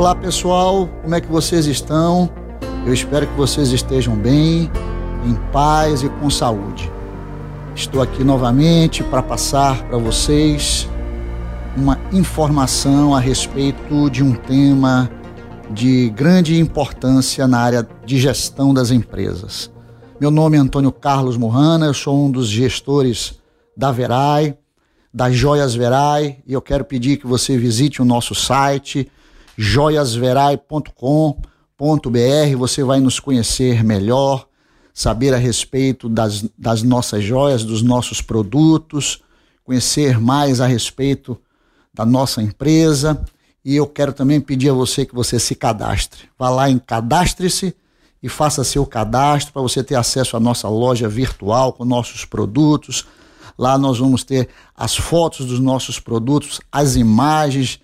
Olá pessoal, como é que vocês estão? Eu espero que vocês estejam bem, em paz e com saúde. Estou aqui novamente para passar para vocês uma informação a respeito de um tema de grande importância na área de gestão das empresas. Meu nome é Antônio Carlos Morrana, eu sou um dos gestores da Verai, das Joias Verai, e eu quero pedir que você visite o nosso site joiasverai.com.br. Você vai nos conhecer melhor, saber a respeito das, das nossas joias, dos nossos produtos, conhecer mais a respeito da nossa empresa. E eu quero também pedir a você que você se cadastre. Vá lá em cadastre-se e faça seu cadastro para você ter acesso à nossa loja virtual com nossos produtos. Lá nós vamos ter as fotos dos nossos produtos, as imagens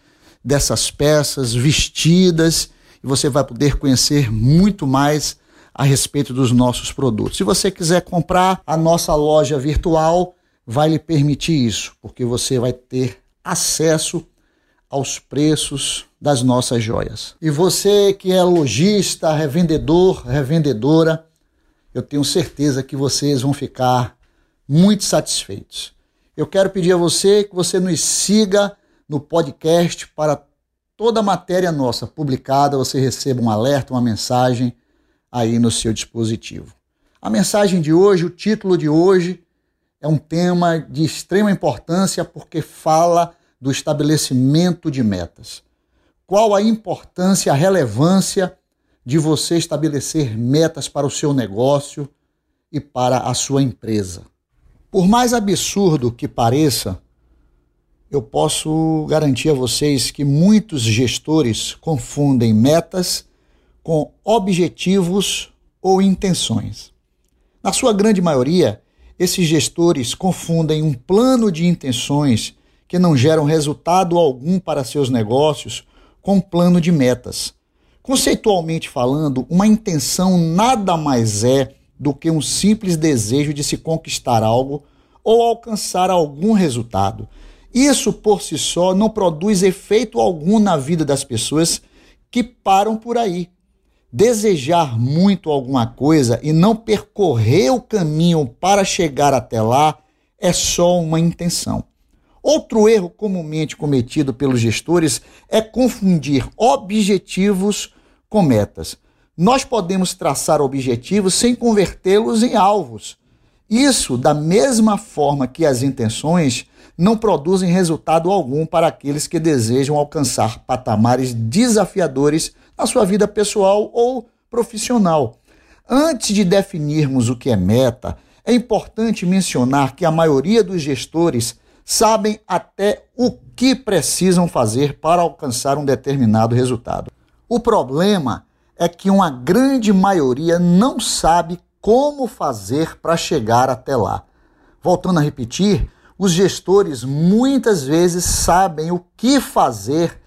dessas peças vestidas e você vai poder conhecer muito mais a respeito dos nossos produtos. Se você quiser comprar, a nossa loja virtual vai lhe permitir isso, porque você vai ter acesso aos preços das nossas joias. E você que é lojista, revendedor, revendedora, eu tenho certeza que vocês vão ficar muito satisfeitos. Eu quero pedir a você que você nos siga no podcast para toda matéria nossa publicada, você receba um alerta, uma mensagem aí no seu dispositivo. A mensagem de hoje, o título de hoje, é um tema de extrema importância porque fala do estabelecimento de metas. Qual a importância, a relevância de você estabelecer metas para o seu negócio e para a sua empresa? Por mais absurdo que pareça, eu posso garantir a vocês que muitos gestores confundem metas com objetivos ou intenções. Na sua grande maioria, esses gestores confundem um plano de intenções que não geram resultado algum para seus negócios com um plano de metas. Conceitualmente falando, uma intenção nada mais é do que um simples desejo de se conquistar algo ou alcançar algum resultado. Isso por si só não produz efeito algum na vida das pessoas que param por aí. Desejar muito alguma coisa e não percorrer o caminho para chegar até lá é só uma intenção. Outro erro comumente cometido pelos gestores é confundir objetivos com metas. Nós podemos traçar objetivos sem convertê-los em alvos. Isso, da mesma forma que as intenções, não produzem resultado algum para aqueles que desejam alcançar patamares desafiadores na sua vida pessoal ou profissional. Antes de definirmos o que é meta, é importante mencionar que a maioria dos gestores sabem até o que precisam fazer para alcançar um determinado resultado. O problema é que uma grande maioria não sabe como fazer para chegar até lá. Voltando a repetir, os gestores muitas vezes sabem o que fazer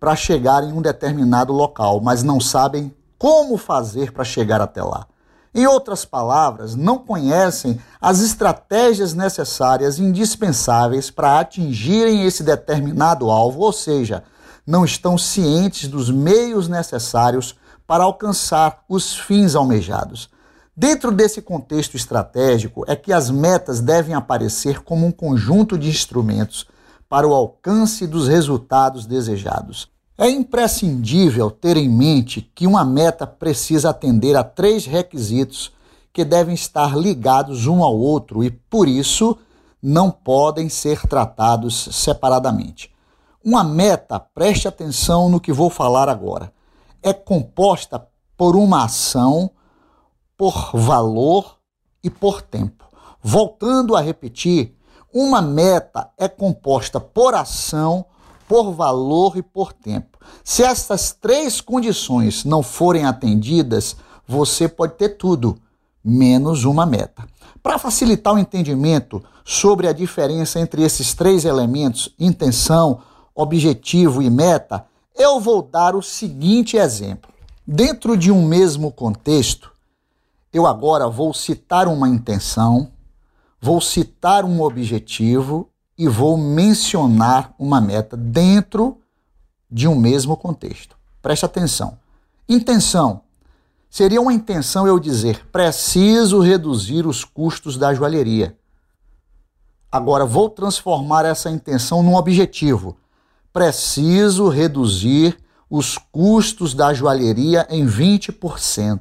para chegar em um determinado local, mas não sabem como fazer para chegar até lá. Em outras palavras, não conhecem as estratégias necessárias indispensáveis para atingirem esse determinado alvo, ou seja, não estão cientes dos meios necessários para alcançar os fins almejados. Dentro desse contexto estratégico é que as metas devem aparecer como um conjunto de instrumentos para o alcance dos resultados desejados. É imprescindível ter em mente que uma meta precisa atender a três requisitos que devem estar ligados um ao outro e, por isso, não podem ser tratados separadamente. Uma meta, preste atenção no que vou falar agora, é composta por uma ação por valor e por tempo. Voltando a repetir, uma meta é composta por ação, por valor e por tempo. Se essas três condições não forem atendidas, você pode ter tudo, menos uma meta. Para facilitar o entendimento sobre a diferença entre esses três elementos, intenção, objetivo e meta, eu vou dar o seguinte exemplo. Dentro de um mesmo contexto, eu agora vou citar uma intenção, vou citar um objetivo e vou mencionar uma meta dentro de um mesmo contexto. Preste atenção. Intenção. Seria uma intenção eu dizer: preciso reduzir os custos da joalheria. Agora vou transformar essa intenção num objetivo. Preciso reduzir os custos da joalheria em 20%.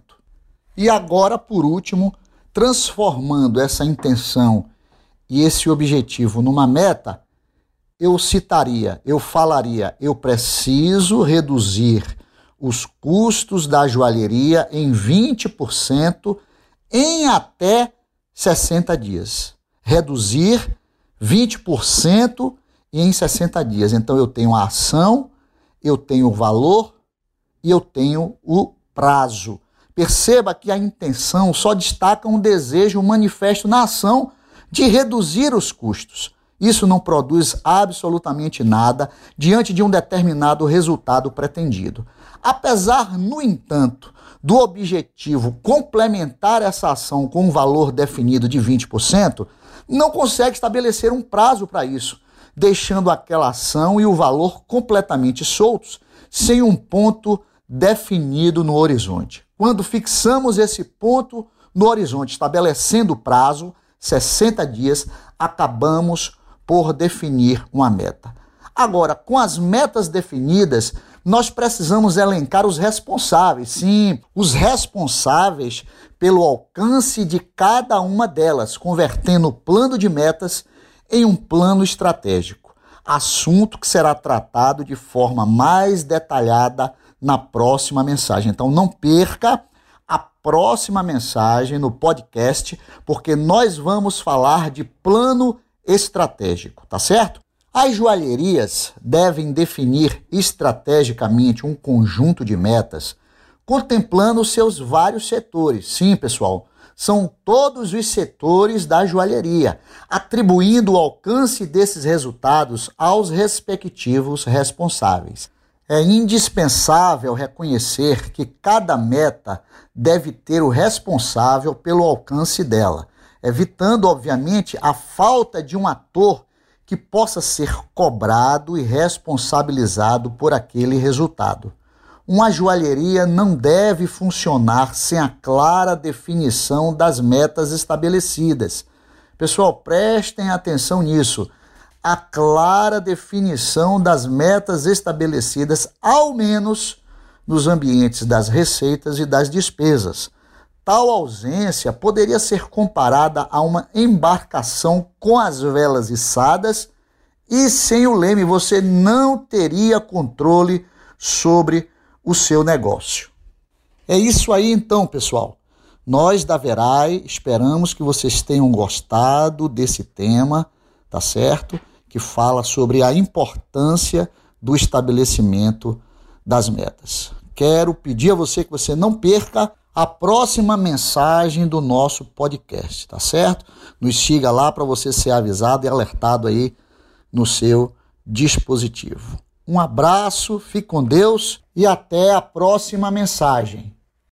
E agora, por último, transformando essa intenção e esse objetivo numa meta, eu citaria, eu falaria, eu preciso reduzir os custos da joalheria em 20% em até 60 dias. Reduzir 20% em 60 dias. Então eu tenho a ação, eu tenho o valor e eu tenho o prazo. Perceba que a intenção só destaca um desejo, manifesto na ação de reduzir os custos. Isso não produz absolutamente nada diante de um determinado resultado pretendido. Apesar, no entanto, do objetivo complementar essa ação com um valor definido de 20%, não consegue estabelecer um prazo para isso, deixando aquela ação e o valor completamente soltos, sem um ponto definido no horizonte. Quando fixamos esse ponto no horizonte, estabelecendo o prazo, 60 dias, acabamos por definir uma meta. Agora, com as metas definidas, nós precisamos elencar os responsáveis, sim, os responsáveis pelo alcance de cada uma delas, convertendo o plano de metas em um plano estratégico. Assunto que será tratado de forma mais detalhada na próxima mensagem. Então não perca a próxima mensagem no podcast, porque nós vamos falar de plano estratégico, tá certo? As joalherias devem definir estrategicamente um conjunto de metas, contemplando seus vários setores. Sim, pessoal, são todos os setores da joalheria, atribuindo o alcance desses resultados aos respectivos responsáveis. É indispensável reconhecer que cada meta deve ter o responsável pelo alcance dela, evitando, obviamente, a falta de um ator que possa ser cobrado e responsabilizado por aquele resultado. Uma joalheria não deve funcionar sem a clara definição das metas estabelecidas. Pessoal, prestem atenção nisso. A clara definição das metas estabelecidas, ao menos nos ambientes das receitas e das despesas. Tal ausência poderia ser comparada a uma embarcação com as velas içadas e sem o leme você não teria controle sobre o seu negócio. É isso aí então, pessoal. Nós da Verai esperamos que vocês tenham gostado desse tema, tá certo? Que fala sobre a importância do estabelecimento das metas. Quero pedir a você que você não perca a próxima mensagem do nosso podcast, tá certo? Nos siga lá para você ser avisado e alertado aí no seu dispositivo. Um abraço, fique com Deus e até a próxima mensagem.